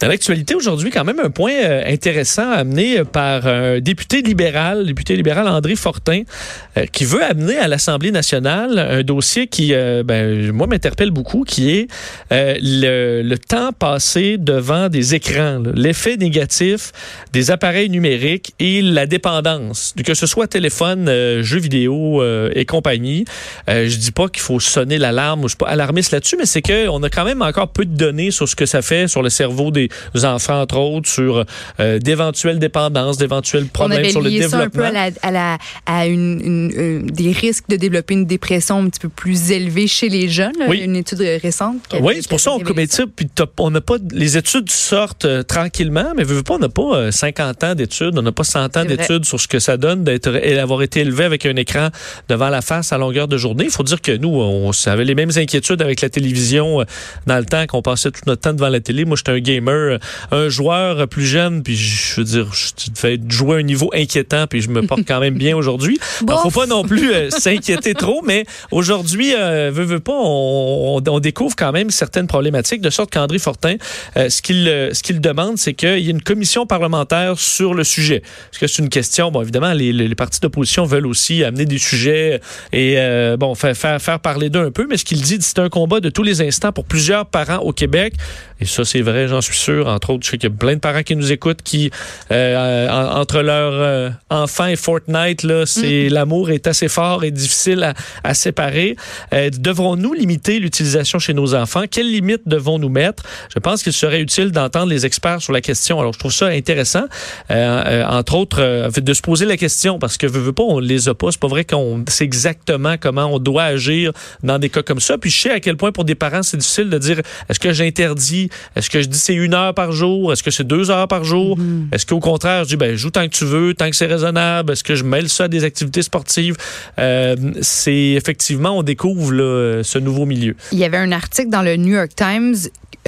Dans l'actualité aujourd'hui, quand même un point euh, intéressant amené par un député libéral, député libéral André Fortin, euh, qui veut amener à l'Assemblée nationale un dossier qui, euh, ben, moi, m'interpelle beaucoup, qui est le, temps passé devant des écrans, l'effet négatif des appareils numériques et la dépendance, que ce soit téléphone, jeux vidéo et compagnie. je dis pas qu'il faut sonner l'alarme ou je suis pas alarmiste là-dessus, mais c'est qu'on a quand même encore peu de données sur ce que ça fait sur le cerveau des enfants, entre autres, sur euh, d'éventuelles dépendances, d'éventuels problèmes sur le développement. Ça un peu à, la, à, la, à une, une, des risques de développer une dépression un petit peu plus élevée chez les jeunes. Oui. Une étude récente. Oui, c'est pour ça qu'on commet ça. Puis on n'a pas les études sortent euh, tranquillement, mais veux pas, on n'a pas 50 euh, ans d'études, on n'a pas 100 ans d'études sur ce que ça donne d'être d'avoir été élevé avec un écran devant la face à longueur de journée. Il faut dire que nous, on avait les mêmes inquiétudes avec la télévision dans le temps qu'on passait tout notre temps devant la télé. Moi, j'étais un gamer euh, un joueur plus jeune, puis je veux dire, je fais jouer à un niveau inquiétant, puis je me porte quand même bien aujourd'hui. Il faut pas non plus euh, s'inquiéter trop, mais aujourd'hui, euh, veut, veut pas, on, on, découvre quand même certaines problématiques, de sorte qu'André Fortin, euh, ce qu'il ce qu'il demande, c'est qu'il y ait une commission parlementaire sur le sujet. Parce que c'est une question, bon, évidemment, les, les partis d'opposition veulent aussi amener des sujets et, bon, faire, faire, faire parler d'eux un peu, mais ce qu'il dit, c'est un combat de tous les instants pour plusieurs parents au Québec. Et ça, c'est vrai, j'en suis sûr. Entre autres, je sais qu'il y a plein de parents qui nous écoutent qui, euh, entre leurs euh, enfants et Fortnite, là, c'est mm. l'amour est assez fort et difficile à, séparer. Euh, devrons-nous limiter l'utilisation chez nos enfants? Quelles limites devons-nous mettre? Je pense qu'il serait utile d'entendre les experts sur la question. Alors, je trouve ça intéressant, entre autres, de se poser la question, parce que, veut, veut pas, on les a pas. C'est pas vrai qu'on sait exactement comment on doit agir dans des cas comme ça. Puis, je sais à quel point, pour des parents, c'est difficile de dire, est-ce que j'interdis? Est-ce que je dis c'est une heure par jour? Est-ce que c'est deux heures par jour? Mhm. Est-ce qu'au contraire, je dis, ben, joue tant que tu veux, tant que c'est raisonnable? Est-ce que je mêle ça à des activités sportives? Euh, c'est effectivement, on découvre là, ce nouveau milieu. Il y avait un article dans le New York Times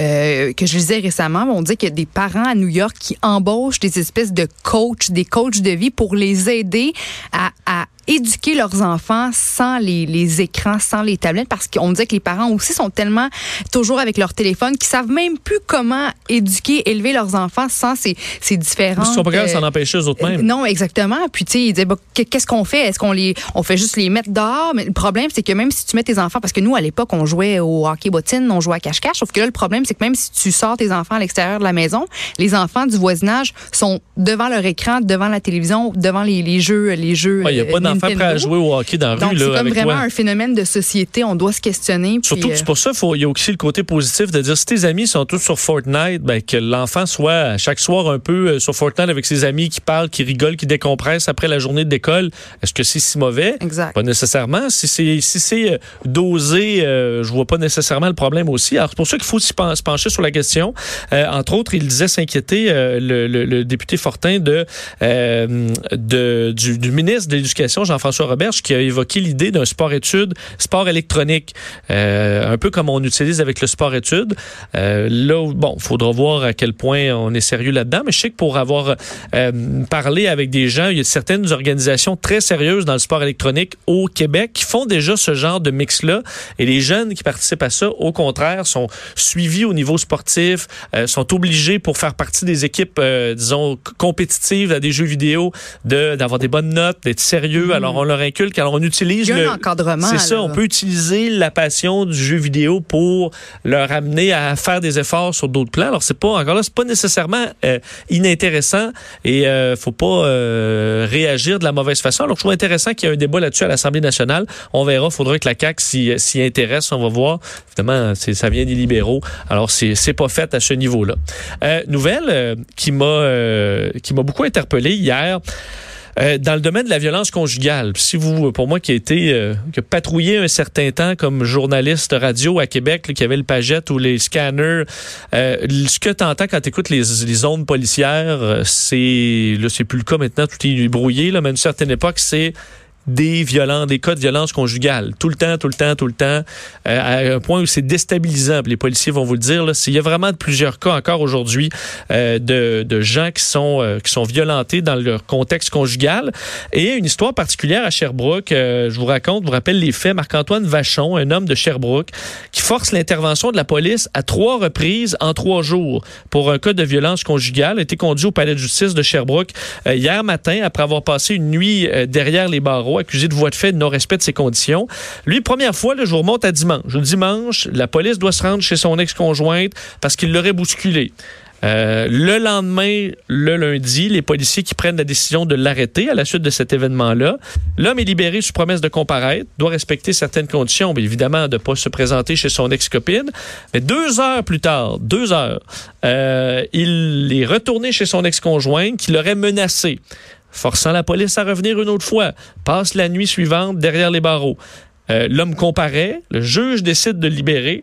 euh, que je lisais récemment, on dit qu'il y a des parents à New York qui embauchent des espèces de coachs, des coachs de vie pour les aider à, à éduquer leurs enfants sans les, les écrans, sans les tablettes, parce qu'on dit que les parents aussi sont tellement toujours avec leur téléphone qu'ils savent même plus comment éduquer, élever leurs enfants sans ces, ces différents. Ils sont pas capables de s'en empêcher eux autres mêmes. non, exactement. Puis tu sais, ils disaient bah, qu'est-ce qu'on fait? Est-ce qu'on les, on fait juste les mettre dehors? Mais le problème, c'est que même si tu mets tes enfants, parce que nous à l'époque on jouait au hockey bottine, on jouait à cache-cache, sauf que là le problème c'est que même si tu sors tes enfants à l'extérieur de la maison, les enfants du voisinage sont devant leur écran, devant la télévision, devant les, les jeux, les jeux. Il a pas euh, d'enfants prêts à jouer au hockey dans la rue. C'est comme vraiment un phénomène de société. On doit se questionner. Surtout c'est pour ça il y a aussi le côté positif de dire si tes amis sont tous sur Fortnite, ben, que l'enfant soit chaque soir un peu euh, sur Fortnite avec ses amis qui parlent, qui rigolent, qui décompressent après la journée d'école. Est-ce que c'est si mauvais? Exact. Pas nécessairement. Si c'est si c'est dosé, je vois pas nécessairement le problème aussi. Alors c'est pour ça qu'il faut se pencher sur la question. Euh, entre autres, il disait s'inquiéter, euh, le, le, le, député Fortin, de, euh, de du, du, ministre de l'Éducation, Jean-François Roberge, qui a évoqué l'idée d'un sport-études, sport électronique, un peu comme on utilise avec le sport-études. là, bon, faudra voir à quel point on est sérieux là-dedans, mais je sais que pour avoir parlé avec des gens, il y a certaines organisations très sérieuses dans le sport électronique au Québec qui font déjà ce genre de mix-là, et les jeunes qui participent à ça, au contraire, sont suivis au niveau sportif, euh, sont obligés pour faire partie des équipes, euh, disons, compétitives à des jeux vidéo, d'avoir des bonnes notes, d'être sérieux. Alors, on leur inculque. Alors, on utilise Il y a un encadrement. C'est ça. On peut utiliser la passion du jeu vidéo pour leur amener à faire des efforts sur d'autres plans. Alors, c'est pas, encore là, c'est pas nécessairement euh, inintéressant et euh, faut pas réagir de la mauvaise façon. Alors, je trouve intéressant qu'il y ait un débat là-dessus à l'Assemblée nationale. On verra. Faudra que la CAQ s'y intéresse. On va voir. Évidemment, ça vient des libéraux. Alors, c'est pas fait à ce niveau-là. Euh, nouvelle euh, qui m'a euh, qui m'a beaucoup interpellé hier. Dans le domaine de la violence conjugale, si vous, pour moi qui a été, qui a patrouillé un certain temps comme journaliste radio à Québec, qui avait le pagette ou les scanners, ce que tu entends quand tu écoutes les, les ondes policières, c'est, là, c'est plus le cas maintenant, tout est brouillé, là, mais à une certaine époque, c'est des violences, des cas de violence conjugale. Tout le temps, tout le temps, tout le temps, euh, à un point où c'est déstabilisant. Les policiers vont vous le dire. Là, il y a vraiment plusieurs cas encore aujourd'hui euh, de, de, gens qui sont, euh, qui sont violentés dans leur contexte conjugal. Et une histoire particulière à Sherbrooke, je vous raconte, vous rappelle les faits. Marc-Antoine Vachon, un homme de Sherbrooke, qui force l'intervention de la police à trois reprises en trois jours pour un cas de violence conjugale, a été conduit au palais de justice de Sherbrooke hier matin après avoir passé une nuit derrière les barreaux accusé de voie de fait de non-respect de ses conditions. Lui, première fois, le jour remonte à dimanche. Le dimanche, la police doit se rendre chez son ex-conjointe parce qu'il l'aurait bousculé. Euh, le lendemain, le lundi, les policiers qui prennent la décision de l'arrêter à la suite de cet événement-là. L'homme est libéré sous promesse de comparaître, doit respecter certaines conditions, mais évidemment de ne pas se présenter chez son ex-copine. Mais deux heures plus tard, deux heures, euh, il est retourné chez son ex-conjointe qui l'aurait menacé forçant la police à revenir une autre fois, passe la nuit suivante derrière les barreaux. Euh, l'homme comparaît, le juge décide de libérer.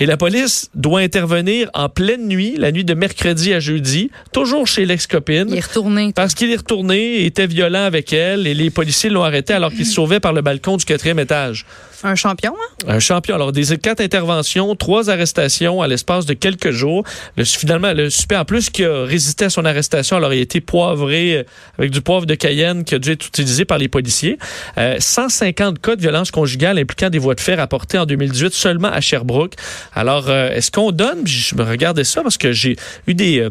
Et la police doit intervenir en pleine nuit, la nuit de mercredi à jeudi, toujours chez l'ex-copine. Il est retourné. Parce qu'il est retourné, était violent avec elle et les policiers l'ont arrêté alors qu'il se sauvait par le balcon du quatrième étage. Un champion, hein? Un champion. Alors, des quatre interventions, trois arrestations à l'espace de quelques jours. Le, finalement, le suspect, en plus, qui a résisté à son arrestation, alors il a été poivré euh, avec du poivre de Cayenne qui a dû être utilisé par les policiers. 150 euh, cas de violence conjugale impliquant des voies de fer rapportés en 2018 seulement à Sherbrooke. Alors, euh, est-ce qu'on donne, je me regardais ça parce que j'ai eu des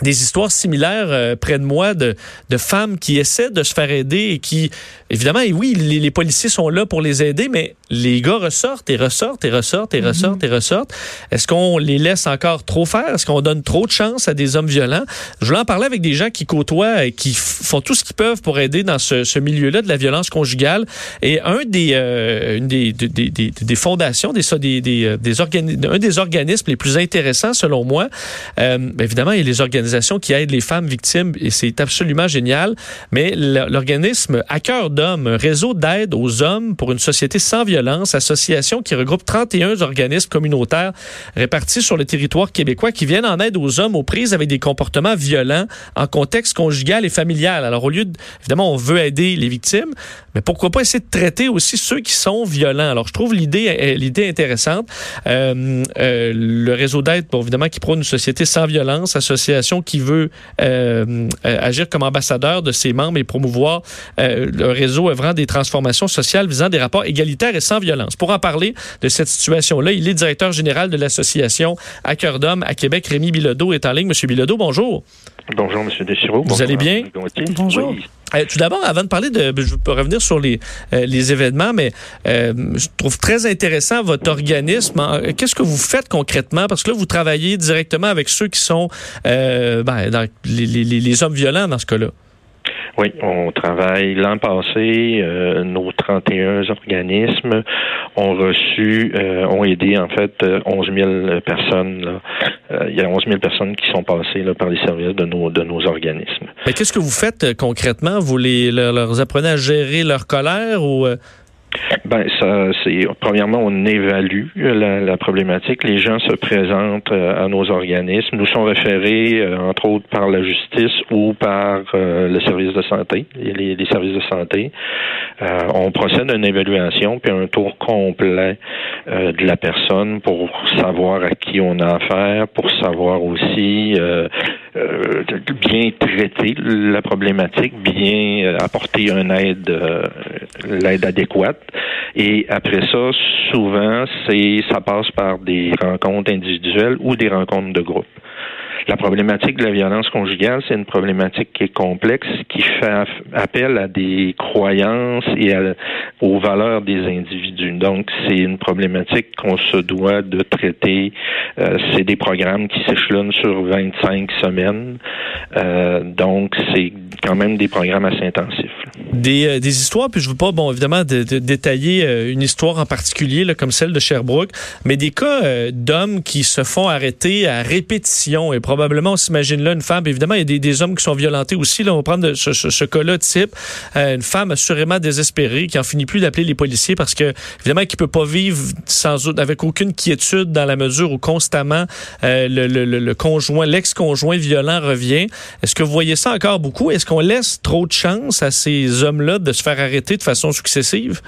des histoires similaires euh, près de moi de, de, femmes qui essaient de se faire aider et qui, évidemment, et oui, les, les, policiers sont là pour les aider, mais les gars ressortent et ressortent et ressortent et mhm. ressortent et ressortent. Est-ce qu'on les laisse encore trop faire? Est-ce qu'on donne trop de chance à des hommes violents? Je voulais en parler avec des gens qui côtoient et qui font tout ce qu'ils peuvent pour aider dans ce, ce milieu-là de la violence conjugale. Et un des, euh, une des, des, des, des, fondations, des, des, des, euh, des un des organismes les plus intéressants, selon moi, euh, évidemment, il y a les organisations qui aide les femmes victimes et c'est absolument génial. Mais l'organisme À cœur d'homme, un réseau d'aide aux hommes pour une société sans violence, association qui regroupe 31 organismes communautaires répartis sur le territoire québécois qui viennent en aide aux hommes aux prises avec des comportements violents en contexte conjugal et familial. Alors au lieu, de, évidemment, on veut aider les victimes, mais pourquoi pas essayer de traiter aussi ceux qui sont violents? Alors je trouve l'idée l'idée intéressante. Euh, euh, le réseau d'aide, évidemment, qui prône une société sans violence, association qui veut euh, euh, agir comme ambassadeur de ses membres et promouvoir euh, le réseau œuvrant des transformations sociales visant des rapports égalitaires et sans violence. Pour en parler de cette situation-là, il est directeur général de l'association À cœur d'homme à Québec. Rémi Bilodeau est en ligne. Monsieur Bilodeau, bonjour. Bonjour, M. Deschiro. Vous allez bien? Bonjour. Tout d'abord, avant de parler de, je peux revenir sur les, les événements, mais je trouve très intéressant votre organisme. Qu'est-ce que vous faites concrètement? Parce que là, vous travaillez directement avec ceux qui sont euh, ben, les, les, les, hommes violents dans ce cas-là. Oui, on travaille l'an passé, euh, 31 organismes ont reçu, euh, ont aidé en fait 11 000 personnes. Là. il y a 11 000 personnes qui sont passées par les services de nos, de nos organismes. Mais qu'est-ce que vous faites concrètement? Vous les, leur, leur apprenez à gérer leur colère ou... Ben, ça, c'est premièrement, on évalue la, la, problématique. Les gens se présentent euh, à nos organismes, nous sont référés euh, entre autres par la justice ou par euh, le service de santé, les, les services de santé. on procède à une évaluation puis un tour complet de la personne pour savoir à qui on a affaire, pour savoir aussi bien traiter la problématique, bien apporter une aide, l'aide adéquate. Et après ça, souvent, c'est ça passe par des rencontres individuelles ou des rencontres de groupe. La problématique de la violence conjugale, c'est une problématique qui est complexe, qui fait appel à des croyances et aux valeurs des individus. Donc, c'est une problématique qu'on se doit de traiter. Euh, c'est des programmes qui s'échelonnent sur 25 semaines. Euh, donc, c'est quand même des programmes assez intensifs. Des, euh, des histoires, puis je veux pas, bon, évidemment, de, détailler une histoire en particulier, là, comme celle de Sherbrooke, mais des cas d'hommes qui se font arrêter à répétition et probablement, on s'imagine là une femme. Évidemment, il y a des, hommes qui sont violentés aussi. Là, on va prendre ce, ce, cas-là type. Euh, une femme assurément désespérée qui en finit plus d'appeler les policiers parce que, évidemment, qui peut pas vivre sans avec aucune quiétude dans la mesure où constamment euh, le, conjoint, l'ex-conjoint violent revient. Est-ce que vous voyez ça encore beaucoup? Est-ce qu'on laisse trop de chance à ces hommes-là de se faire arrêter de façon successive?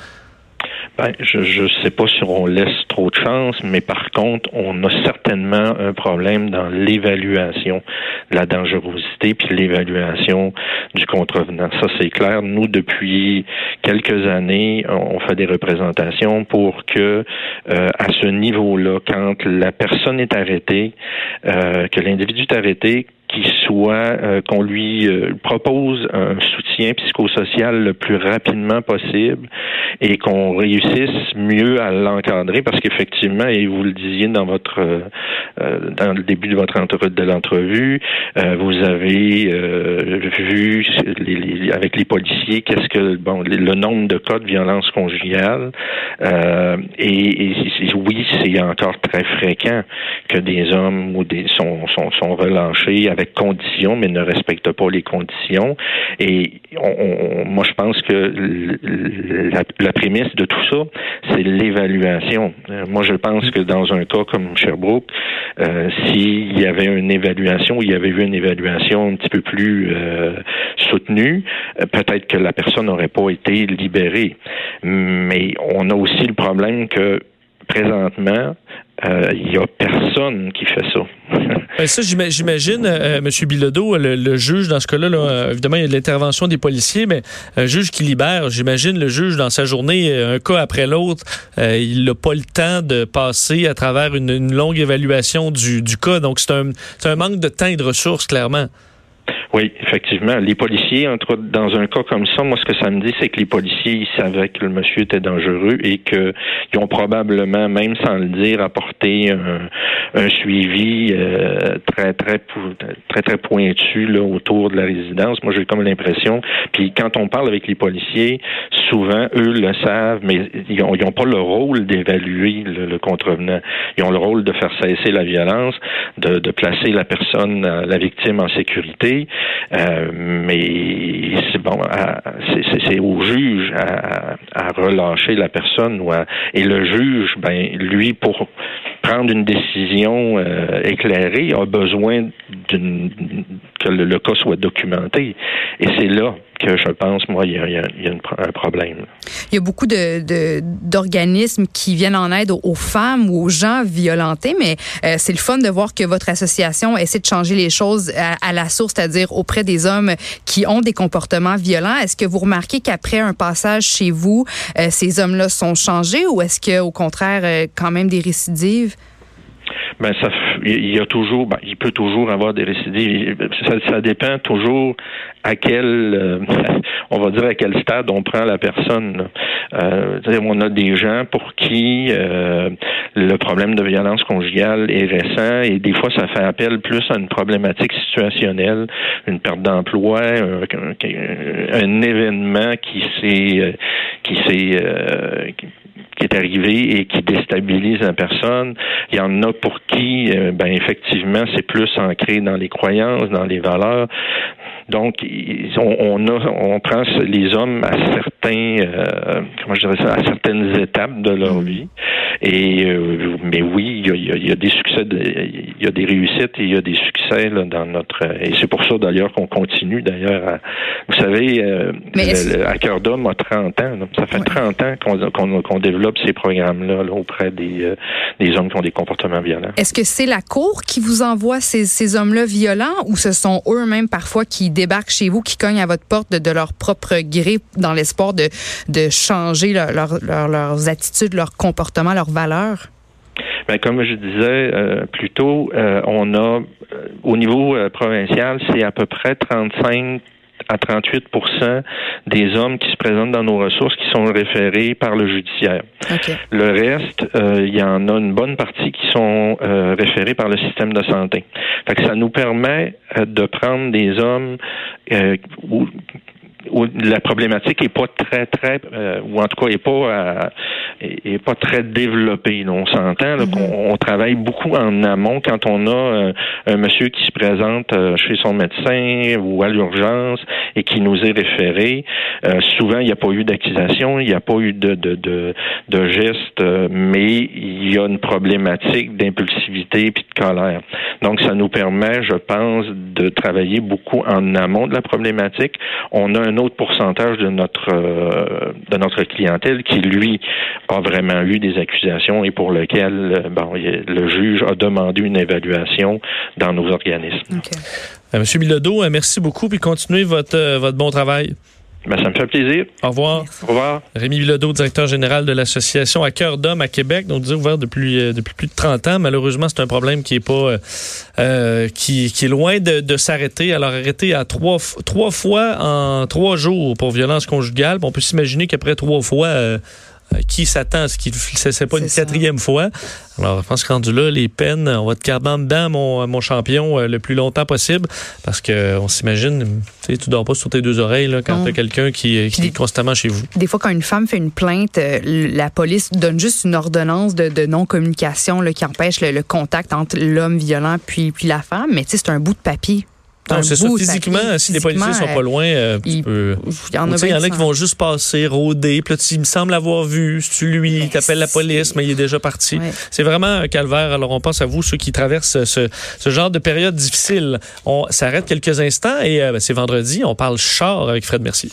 Ben, je ne sais pas si on laisse trop de chance, mais par contre, on a certainement un problème dans l'évaluation de la dangerosité puis l'évaluation du contrevenant. Ça, c'est clair. Nous, depuis quelques années, on fait des représentations pour que, euh, à ce niveau-là, quand la personne est arrêtée, euh, que l'individu est arrêté, soit euh, qu'on lui euh, propose un soutien psychosocial le plus rapidement possible et qu'on réussisse mieux à l'encadrer parce qu'effectivement et vous le disiez dans votre euh, dans le début de votre de l'entrevue vous avez vu avec les policiers qu'est-ce que bon le nombre de cas de violence conjugale et, et, oui c'est encore très fréquent que des hommes ou des sont sont, sont relâchés avec conditions, mais ne respecte pas les conditions. Et moi, je pense que la, prémisse de tout ça, c'est l'évaluation. Euh, moi, je pense que dans un cas comme Sherbrooke, euh, s'il y avait une évaluation, il y avait eu une évaluation un petit peu plus euh, soutenue, peut-être que la personne n'aurait pas été libérée. Mais on a aussi le problème que présentement, il n'y a personne qui fait ça. Ben, ça, j'imagine, euh, M. Bilodeau, le, juge, dans ce cas-là, là, évidemment, il y a de l'intervention des policiers, mais un juge qui libère, j'imagine le juge, dans sa journée, un cas après l'autre, euh, il n'a pas le temps de passer à travers une, longue évaluation du, du cas. Donc, c'est un, un manque de temps et de ressources, clairement. Oui, effectivement. Les policiers, entre dans un cas comme ça, moi, ce que ça me dit, c'est que les policiers, ils savaient que le monsieur était dangereux et qu'ils ont probablement, même sans le dire, apporté un, suivi euh, très, très, très, très pointu là, autour de la résidence. Moi, j'ai comme l'impression. Puis quand on parle avec les policiers, souvent, eux le savent, mais ils n'ont ont pas le rôle d'évaluer le, contrevenant. Ils ont le rôle de faire cesser la violence, de, de placer la personne, la victime en sécurité. Euh, mais c'est bon, c'est au juge à, à, relâcher la personne ou et le juge, ben lui pour prendre une décision euh, éclairée a besoin d'une que le, cas soit documenté et c'est là que je pense, moi, il y a, un problème. Il y a beaucoup de, d'organismes qui viennent en aide aux, femmes ou aux gens violentés, mais euh, c'est le fun de voir que votre association essaie de changer les choses à, la source, c'est-à-dire auprès des hommes qui ont des comportements violents. Est-ce que vous remarquez qu'après un passage chez vous, euh, ces hommes-là sont changés ou est-ce qu'au contraire, euh, quand même des récidives? Ben ça il y a toujours ben, il peut toujours avoir des récidives. Ça, ça dépend toujours à quel euh, on va dire à quel stade on prend la personne euh, on a des gens pour qui euh, le problème de violence conjugale est récent et des fois ça fait appel plus à une problématique situationnelle une perte d'emploi un, un, événement qui s'est qui s'est est arrivé et qui déstabilise la personne. Il y en a pour qui, euh, ben effectivement, c'est plus ancré dans les croyances, dans les valeurs. Donc, on, on, a, on prend les hommes à certains, euh, comment je dirais ça, à certaines étapes de leur mm. vie. Et euh, mais oui, il y, a, il y a, des succès, il y a des réussites et il y a des succès là, dans notre. Et c'est pour ça d'ailleurs qu'on continue. D'ailleurs, vous savez, euh, à cœur d'homme a 30 ans. Ça fait 30 ans qu'on développe ces programmes-là auprès des, euh, des hommes qui ont des comportements violents. Est-ce que c'est la cour qui vous envoie ces, ces hommes-là violents ou ce sont eux-mêmes parfois qui débarquent chez vous, qui cognent à votre porte de, leur propre gré dans l'espoir de, de changer leur, leurs attitudes, leur comportement, leurs valeurs? Ben, comme je disais euh, plus tôt, euh, on a au niveau provincial, c'est à peu près 35 à 38 des hommes qui se présentent dans nos ressources qui sont référés par le judiciaire. Le reste, euh, il y en a une bonne partie qui sont euh, référés par le système de santé. Fait que ça nous permet euh, de prendre des hommes où, la problématique est pas très très ou en tout cas est pas est, pas très développée. On s'entend Mhm. qu'on on travaille beaucoup en amont quand on a euh, un monsieur qui se présente euh, chez son médecin ou à l'urgence et qui nous est référé. Euh, souvent, il n'y a pas eu d'accusation, il n'y a pas eu de, de, de, de geste, euh, mais il y a une problématique d'impulsivité puis de colère. Donc, ça nous permet, je pense, de travailler beaucoup en amont de la problématique. On a un autre pourcentage de notre euh, de notre clientèle qui, lui, a vraiment eu des accusations et pour lequel euh, bon, le juge a demandé une évaluation dans nos organismes. OK. Euh, Monsieur Bilodeau, merci beaucoup, puis continuez votre, votre bon travail. Ben, ça me fait plaisir. Au revoir. Au revoir. Rémi Bilodeau, directeur général de l'association À cœur d'homme à Québec, donc ouvert depuis, euh, depuis plus de 30 ans. Malheureusement, c'est un problème qui est pas euh, euh, qui, qui est loin de, de s'arrêter. Alors arrêté à trois, trois fois en trois jours pour violence conjugale. On peut s'imaginer qu'après trois fois, euh, qui s'attend à ce qu'il c'est pas une ça. quatrième fois? Alors, je pense que rendu là, les peines, on va te garder en dedans, mon, mon champion, euh, le plus longtemps possible, parce que on s'imagine, tu sais, tu dors pas sur tes deux oreilles là, quand Non. t'as quelqu'un qui, euh, qui est constamment chez vous. Des fois, quand une femme fait une plainte, euh, la police donne juste une ordonnance de, de non-communication qui empêche le, le contact entre l'homme violent puis, puis la femme. Mais tu sais, c'est un bout de papier. Non, c'est ça. Physiquement, si les policiers sont pas loin, euh, tu il- peux- Il y en a, tu sais, il y en a bien qui vont juste passer, rôder, puis là, tu- il me semble l'avoir vu, c'est tu lui, Mais t'appelles la police, mais il est déjà parti. Ouais. C'est vraiment un calvaire. Alors, on pense à vous, ceux qui traversent ce, ce genre de période difficile. On s'arrête quelques instants et euh, ben, c'est vendredi, on parle char avec Fred Mercier.